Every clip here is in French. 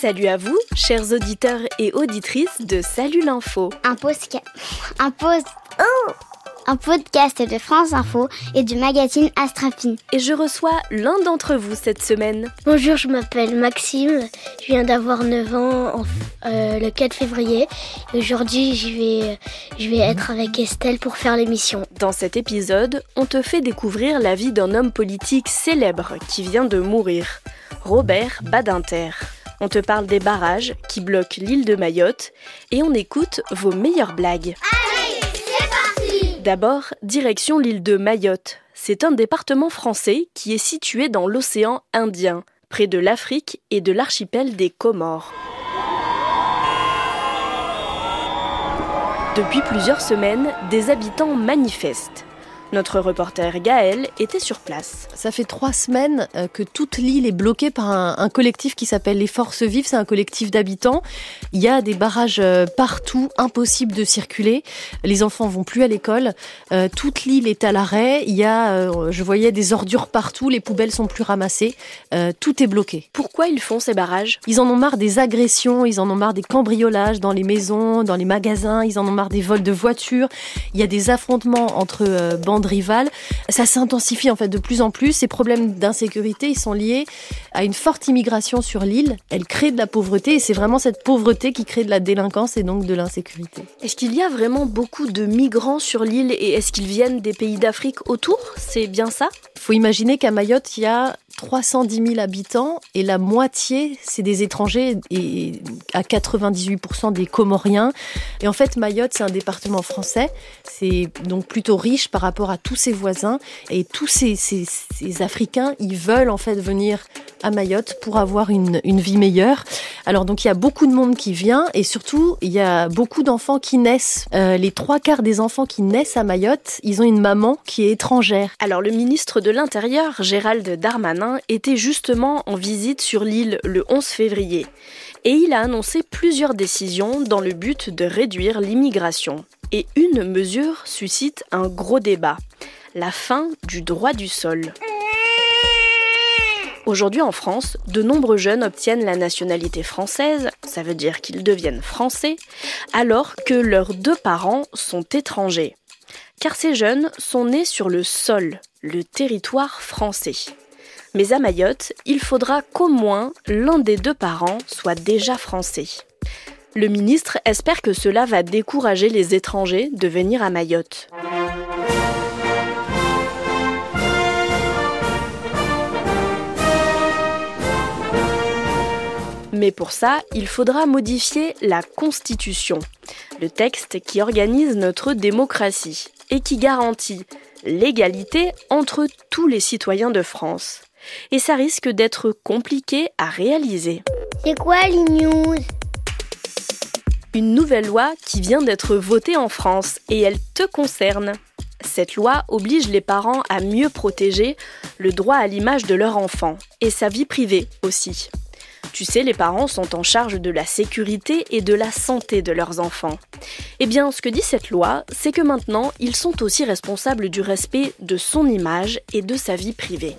Salut à vous, chers auditeurs et auditrices de Salut l'info. Un post... Oh un podcast de France Info et du magazine Astrapine. Et je reçois l'un d'entre vous cette semaine. Bonjour, je m'appelle Maxime, je viens d'avoir 9 ans euh, le 4 février. Aujourd'hui, je vais, je vais être avec Estelle pour faire l'émission. Dans cet épisode, on te fait découvrir la vie d'un homme politique célèbre qui vient de mourir, Robert Badinter. On te parle des barrages qui bloquent l'île de Mayotte et on écoute vos meilleures blagues. D'abord, direction l'île de Mayotte. C'est un département français qui est situé dans l'océan Indien, près de l'Afrique et de l'archipel des Comores. Depuis plusieurs semaines, des habitants manifestent. Notre reporter Gaël était sur place. Ça fait trois semaines euh, que toute l'île est bloquée par un, collectif qui s'appelle les Forces Vives. C'est un collectif d'habitants. Il y a des barrages euh, partout, impossible de circuler. Les enfants vont plus à l'école. Euh, toute l'île est à l'arrêt. Il y a, je voyais des ordures partout. Les poubelles sont plus ramassées. tout est bloqué. Pourquoi ils font ces barrages? Ils en ont marre des agressions. Ils en ont marre des cambriolages dans les maisons, dans les magasins. Ils en ont marre des vols de voitures. Il y a des affrontements entre bandes rivales. Ça s'intensifie en fait de plus en plus. Ces problèmes d'insécurité, ils sont liés à une forte immigration sur l'île. Elle crée de la pauvreté et c'est vraiment cette pauvreté qui crée de la délinquance et donc de l'insécurité. Est-ce qu'il y a vraiment beaucoup de migrants sur l'île et est-ce qu'ils viennent des pays d'Afrique autour? C'est bien ça? Il faut imaginer qu'à Mayotte, il y a 310 000 habitants et la moitié, c'est des étrangers et à 98% des Comoriens. Et en fait, Mayotte, c'est un département français. C'est donc plutôt riche par rapport à tous ses voisins. Et tous ces, ces, Africains, ils veulent en fait venir à Mayotte pour avoir une, une, vie meilleure. Alors donc il y a beaucoup de monde qui vient et surtout il y a beaucoup d'enfants qui naissent. Euh, les trois quarts des enfants qui naissent à Mayotte, ils ont une maman qui est étrangère. Alors le ministre de l'Intérieur, Gérald Darmanin, était justement en visite sur l'île le 11 février et il a annoncé plusieurs décisions dans le but de réduire l'immigration. Et une mesure suscite un gros débat, la fin du droit du sol. Aujourd'hui en France, de nombreux jeunes obtiennent la nationalité française, ça veut dire qu'ils deviennent français, alors que leurs deux parents sont étrangers. Car ces jeunes sont nés sur le sol, le territoire français. Mais à Mayotte, il faudra qu'au moins l'un des deux parents soit déjà français. Le ministre espère que cela va décourager les étrangers de venir à Mayotte. Mais pour ça, il faudra modifier la Constitution, le texte qui organise notre démocratie et qui garantit l'égalité entre tous les citoyens de France. Et ça risque d'être compliqué à réaliser. C'est quoi les news? Une nouvelle loi qui vient d'être votée en France et elle te concerne. Cette loi oblige les parents à mieux protéger le droit à l'image de leur enfant et sa vie privée aussi. Tu sais, les parents sont en charge de la sécurité et de la santé de leurs enfants. Eh bien, ce que dit cette loi, c'est que maintenant, ils sont aussi responsables du respect de son image et de sa vie privée.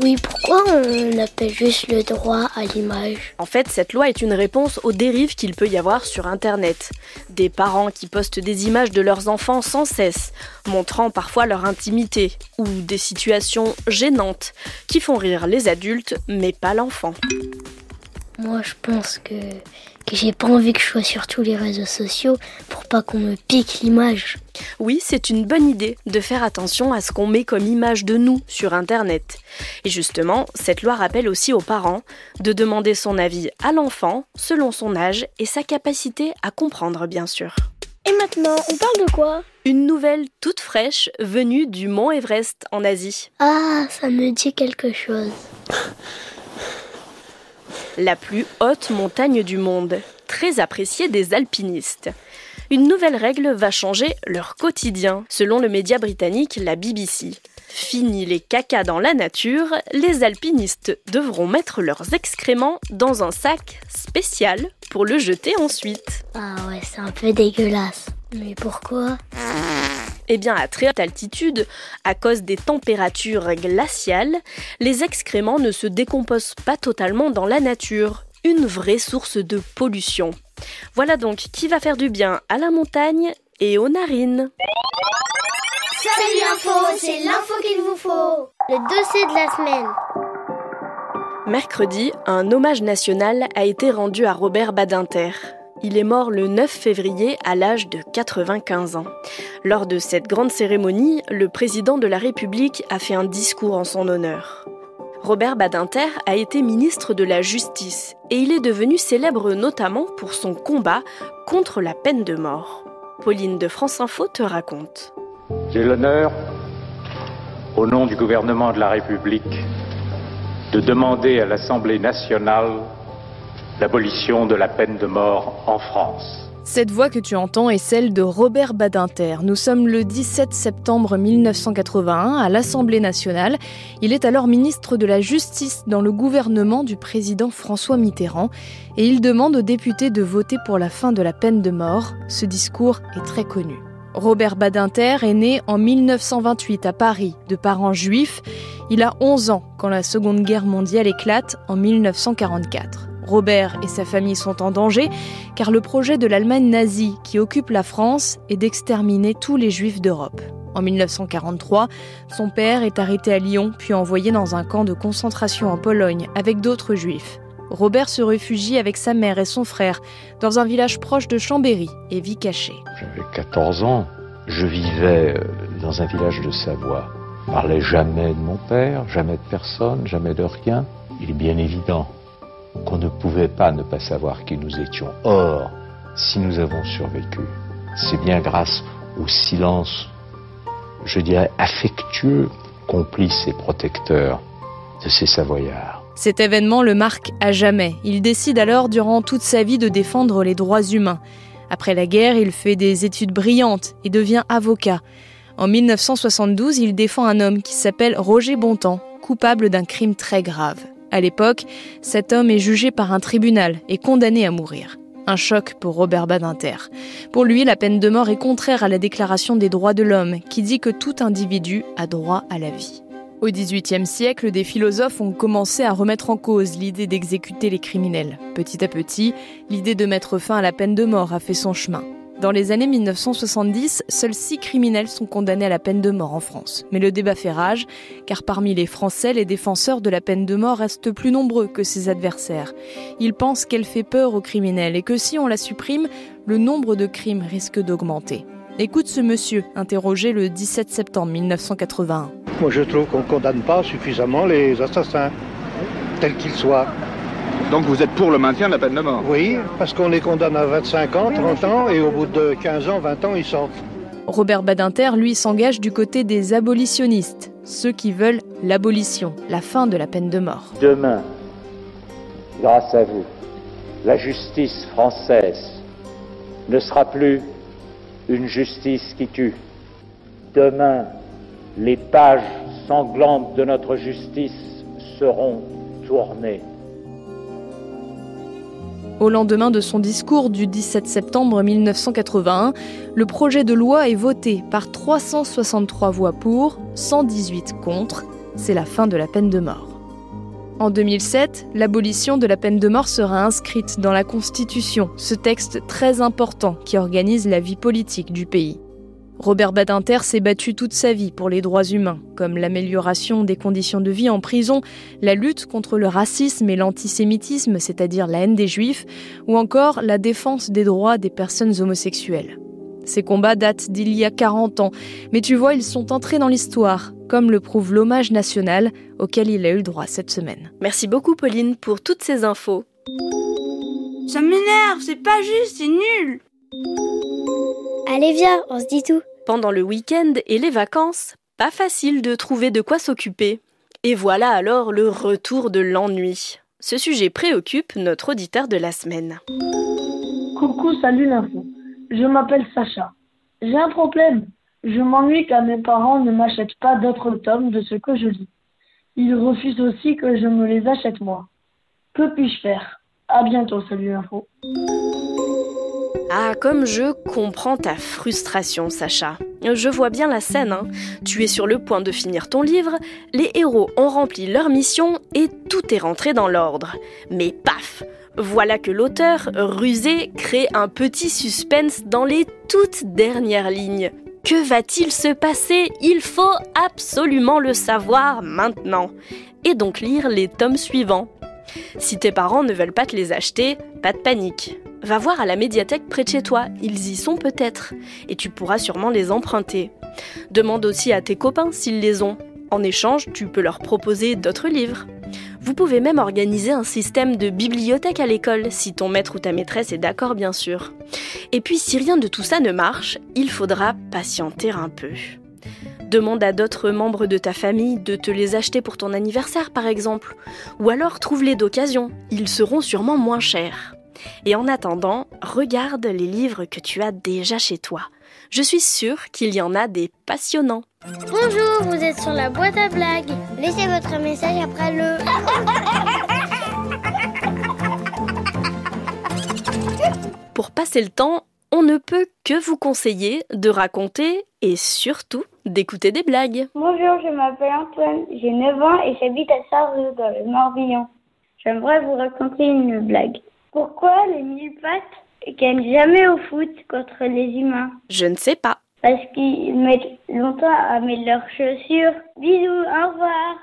Oui, pourquoi on appelle juste le droit à l'image? En fait, cette loi est une réponse aux dérives qu'il peut y avoir sur Internet. Des parents qui postent des images de leurs enfants sans cesse, montrant parfois leur intimité, ou des situations gênantes qui font rire les adultes mais pas l'enfant. Moi, je pense que, que j'ai pas envie que je sois sur tous les réseaux sociaux pour pas qu'on me pique l'image. Oui, c'est une bonne idée de faire attention à ce qu'on met comme image de nous sur Internet. Et justement, cette loi rappelle aussi aux parents de demander son avis à l'enfant selon son âge et sa capacité à comprendre, bien sûr. Et maintenant, on parle de quoi? Une nouvelle toute fraîche venue du mont Everest en Asie. Ah, ça me dit quelque chose. la plus haute montagne du monde, très appréciée des alpinistes. Une nouvelle règle va changer leur quotidien, selon le média britannique la BBC. Fini les cacas dans la nature, les alpinistes devront mettre leurs excréments dans un sac spécial pour le jeter ensuite. Ah ouais, c'est un peu dégueulasse. Mais pourquoi? Eh bien, à très haute altitude, à cause des températures glaciales, les excréments ne se décomposent pas totalement dans la nature. Une vraie source de pollution. Voilà donc qui va faire du bien à la montagne et aux narines. Salut l'info, c'est l'info qu'il vous faut. Le dossier de la semaine. Mercredi, un hommage national a été rendu à Robert Badinter. Il est mort le 9 février à l'âge de 95 ans. Lors de cette grande cérémonie, le président de la République a fait un discours en son honneur. Robert Badinter a été ministre de la Justice et il est devenu célèbre notamment pour son combat contre la peine de mort. Pauline de France Info te raconte. J'ai l'honneur, au nom du gouvernement de la République, de demander à l'Assemblée nationale l'abolition de la peine de mort en France. Cette voix que tu entends est celle de Robert Badinter. Nous sommes le 17 septembre 1981 à l'Assemblée nationale. Il est alors ministre de la Justice dans le gouvernement du président François Mitterrand et il demande aux députés de voter pour la fin de la peine de mort. Ce discours est très connu. Robert Badinter est né en 1928 à Paris, de parents juifs. Il a 11 ans quand la Seconde Guerre mondiale éclate en 1944. Robert et sa famille sont en danger car le projet de l'Allemagne nazie qui occupe la France est d'exterminer tous les juifs d'Europe. En 1943, son père est arrêté à Lyon puis envoyé dans un camp de concentration en Pologne avec d'autres juifs. Robert se réfugie avec sa mère et son frère dans un village proche de Chambéry et vit caché. J'avais 14 ans, je vivais euh, dans un village de Savoie. Je parlais jamais de mon père, jamais de personne, jamais de rien. Il est bien évident qu'on ne pouvait pas ne pas savoir qui nous étions. Or, si nous avons survécu, c'est bien grâce au silence, je dirais, affectueux, complice et protecteur de ces Savoyards. Cet événement le marque à jamais. Il décide alors durant toute sa vie de défendre les droits humains. Après la guerre, il fait des études brillantes et devient avocat. En 1972, il défend un homme qui s'appelle Roger Bontemps, coupable d'un crime très grave. À l'époque, cet homme est jugé par un tribunal et condamné à mourir. Un choc pour Robert Badinter. Pour lui, la peine de mort est contraire à la Déclaration des droits de l'homme qui dit que tout individu a droit à la vie. Au XVIIIe siècle, des philosophes ont commencé à remettre en cause l'idée d'exécuter les criminels. Petit à petit, l'idée de mettre fin à la peine de mort a fait son chemin. Dans les années 1970, seuls six criminels sont condamnés à la peine de mort en France. Mais le débat fait rage, car parmi les Français, les défenseurs de la peine de mort restent plus nombreux que ses adversaires. Ils pensent qu'elle fait peur aux criminels et que si on la supprime, le nombre de crimes risque d'augmenter. Écoute ce monsieur, interrogé le 17 septembre 1981. Moi je trouve qu'on ne condamne pas suffisamment les assassins, tels qu'ils soient. Donc vous êtes pour le maintien de la peine de mort Oui, parce qu'on les condamne à 25 ans, 30 ans, et au bout de 15 ans, 20 ans, ils sortent. Robert Badinter, lui, s'engage du côté des abolitionnistes, ceux qui veulent l'abolition, la fin de la peine de mort. Demain, grâce à vous, la justice française ne sera plus une justice qui tue. Demain, les pages sanglantes de notre justice seront tournées. Au lendemain de son discours du 17 septembre 1981, le projet de loi est voté par 363 voix pour, 118 contre. C'est la fin de la peine de mort. En 2007, l'abolition de la peine de mort sera inscrite dans la Constitution, ce texte très important qui organise la vie politique du pays. Robert Badinter s'est battu toute sa vie pour les droits humains, comme l'amélioration des conditions de vie en prison, la lutte contre le racisme et l'antisémitisme, c'est-à-dire la haine des juifs, ou encore la défense des droits des personnes homosexuelles. Ces combats datent d'il y a 40 ans, mais tu vois, ils sont entrés dans l'histoire, comme le prouve l'hommage national auquel il a eu le droit cette semaine. Merci beaucoup Pauline pour toutes ces infos. Ça m'énerve, c'est pas juste, c'est nul. Allez viens, on se dit tout. Pendant le week-end et les vacances, pas facile de trouver de quoi s'occuper. Et voilà alors le retour de l'ennui. Ce sujet préoccupe notre auditeur de la semaine. Coucou, salut l'info. Je m'appelle Sacha. J'ai un problème. Je m'ennuie car mes parents ne m'achètent pas d'autres tomes de ce que je lis. Ils refusent aussi que je me les achète moi. Que puis-je faire? À bientôt, salut l'info. Ah, comme je comprends ta frustration, Sacha. Je vois bien la scène. Hein. Tu es sur le point de finir ton livre, les héros ont rempli leur mission et tout est rentré dans l'ordre. Mais paf Voilà que l'auteur, rusé, crée un petit suspense dans les toutes dernières lignes. Que va-t-il se passer? Il faut absolument le savoir maintenant. Et donc lire les tomes suivants. Si tes parents ne veulent pas te les acheter, pas de panique. Va voir à la médiathèque près de chez toi, ils y sont peut-être, et tu pourras sûrement les emprunter. Demande aussi à tes copains s'ils les ont. En échange, tu peux leur proposer d'autres livres. Vous pouvez même organiser un système de bibliothèque à l'école, si ton maître ou ta maîtresse est d'accord bien sûr. Et puis si rien de tout ça ne marche, il faudra patienter un peu. Demande à d'autres membres de ta famille de te les acheter pour ton anniversaire par exemple. Ou alors trouve-les d'occasion, ils seront sûrement moins chers. Et en attendant, regarde les livres que tu as déjà chez toi. Je suis sûre qu'il y en a des passionnants. Bonjour, vous êtes sur la boîte à blagues. Laissez votre message après le... Pour passer le temps, on ne peut que vous conseiller de raconter et surtout d'écouter des blagues. Bonjour, je m'appelle Antoine, j'ai 9 ans et j'habite à Sarreux dans le Morbihan. J'aimerais vous raconter une blague. Pourquoi les mille pattes gagnent jamais au foot contre les humains Je ne sais pas. Parce qu'ils mettent longtemps à mettre leurs chaussures. Bisous, au revoir.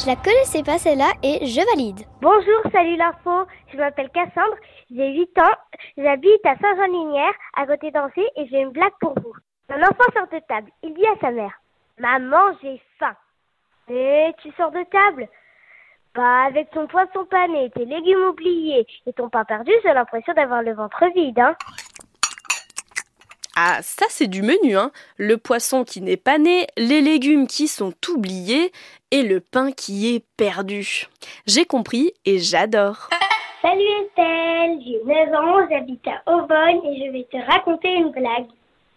Je la connaissais pas celle-là et je valide. Bonjour, salut l'info. Je m'appelle Cassandre, j'ai 8 ans, j'habite à Saint-Jean-Linière, à côté d'Ancy et j'ai une blague pour vous. Un enfant sort de table. Il dit à sa mère Maman, j'ai faim. Et tu sors de table Bah, avec ton poisson pané, tes légumes oubliés et ton pain perdu, j'ai l'impression d'avoir le ventre vide, hein. Ah, ça c'est du menu, hein. Le poisson qui n'est pas né, les légumes qui sont oubliés et le pain qui est perdu. J'ai compris et j'adore. Salut Estelle, j'ai 9 ans, j'habite à Aubonne et je vais te raconter une blague.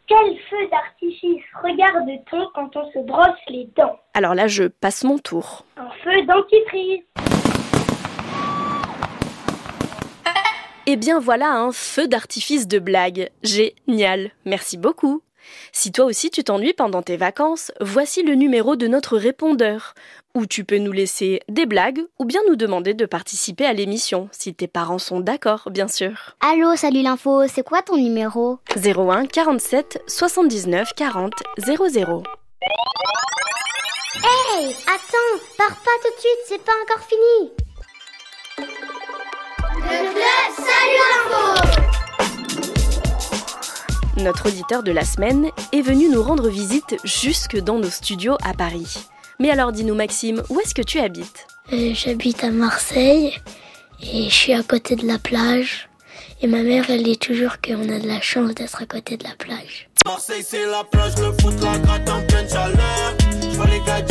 Quel feu d'artifice regarde-t-on quand on se brosse les dents Alors là, je passe mon tour. Un feu dentifrice. Eh bien voilà un feu d'artifice de blague. Génial. Merci beaucoup. Si toi aussi tu t'ennuies pendant tes vacances, voici le numéro de notre répondeur, où tu peux nous laisser des blagues ou bien nous demander de participer à l'émission, si tes parents sont d'accord, bien sûr. Allô, salut l'info, c'est quoi ton numéro? 01 47 79 40 00. Hey, attends, pars pas tout de suite, c'est pas encore fini. Le club Salut l'info notre auditeur de la semaine est venu nous rendre visite jusque dans nos studios à Paris. Mais alors dis-nous Maxime, où est-ce que tu habites? Euh, J'habite à Marseille et je suis à côté de la plage. Et ma mère, elle dit toujours qu'on a de la chance d'être à côté de la plage. Marseille, c'est la plage, le foot, la gratte en pleine chaleur. Je vois les gars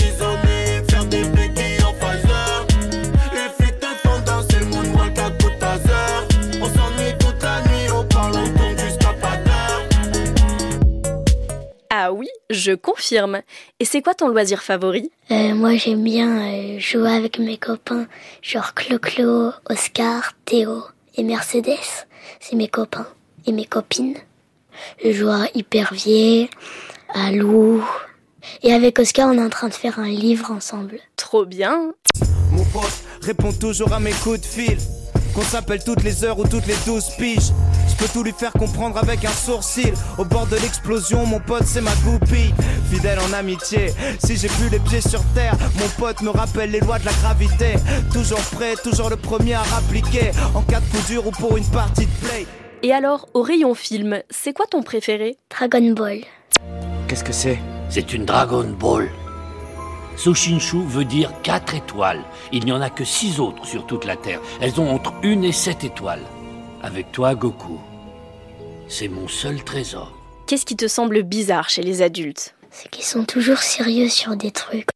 je confirme. Et c'est quoi ton loisir favori? Euh, Moi j'aime bien euh, jouer avec mes copains, genre Clo-Clo, Oscar, Théo et Mercedes. C'est mes copains et mes copines. Je joue à Hypervier, à Lou. Et avec Oscar, on est en train de faire un livre ensemble. Trop bien Mon pote répond toujours à mes coups de fil. Qu'on s'appelle toutes les heures ou toutes les douze piges. Je peux tout lui faire comprendre avec un sourcil. Au bord de l'explosion, mon pote, c'est ma goupille. Fidèle en amitié, si j'ai plus les pieds sur terre, mon pote me rappelle les lois de la gravité. Toujours prêt, toujours le premier à rappliquer. En cas de coup dur ou pour une partie de play. Et alors, au rayon film, c'est quoi ton préféré? Dragon Ball. Qu'est-ce que c'est? C'est une Dragon Ball. Sushinshu veut dire quatre étoiles. Il n'y en a que six autres sur toute la Terre. Elles ont entre une et sept étoiles. Avec toi, Goku. C'est mon seul trésor. Qu'est-ce qui te semble bizarre chez les adultes C'est qu'ils sont toujours sérieux sur des trucs.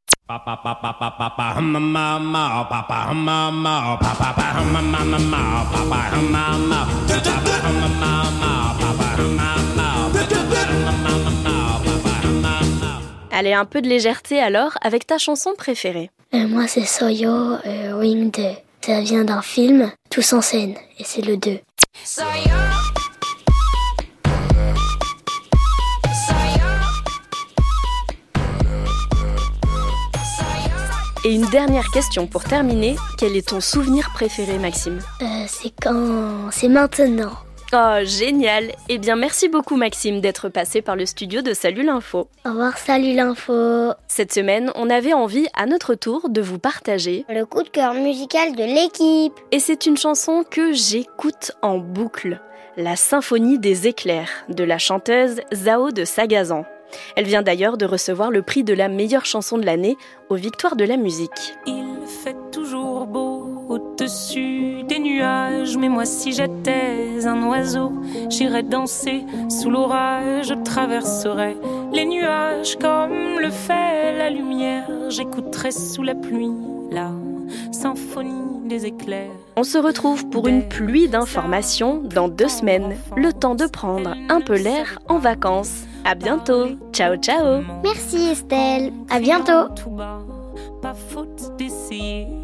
Allez, un peu de légèreté alors avec ta chanson préférée. Euh, moi, c'est Soyo euh, Wing de Ça vient d'un film, Tous en scène, et c'est le 2. Et une dernière question pour terminer. Quel est ton souvenir préféré, Maxime? Euh, C'est quand... C'est maintenant. Oh, génial Eh bien, merci beaucoup, Maxime, d'être passé par le studio de Salut l'Info. Au revoir, Salut l'Info. Cette semaine, on avait envie, à notre tour, de vous partager le coup de cœur musical de l'équipe. Et c'est une chanson que j'écoute en boucle. La Symphonie des éclairs de la chanteuse Zao de Sagazan. Elle vient d'ailleurs de recevoir le prix de la meilleure chanson de l'année aux Victoires de la musique. Il fait au-dessus des nuages, mais moi si j'étais un oiseau, j'irais danser sous l'orage, je traverserais les nuages comme le fait la lumière, j'écouterais sous la pluie la symphonie des éclairs. On se retrouve pour une pluie d'informations dans deux semaines, le temps de prendre un peu l'air en vacances. À bientôt. Ciao, ciao. Merci Estelle. À bientôt. Pas faute d'essayer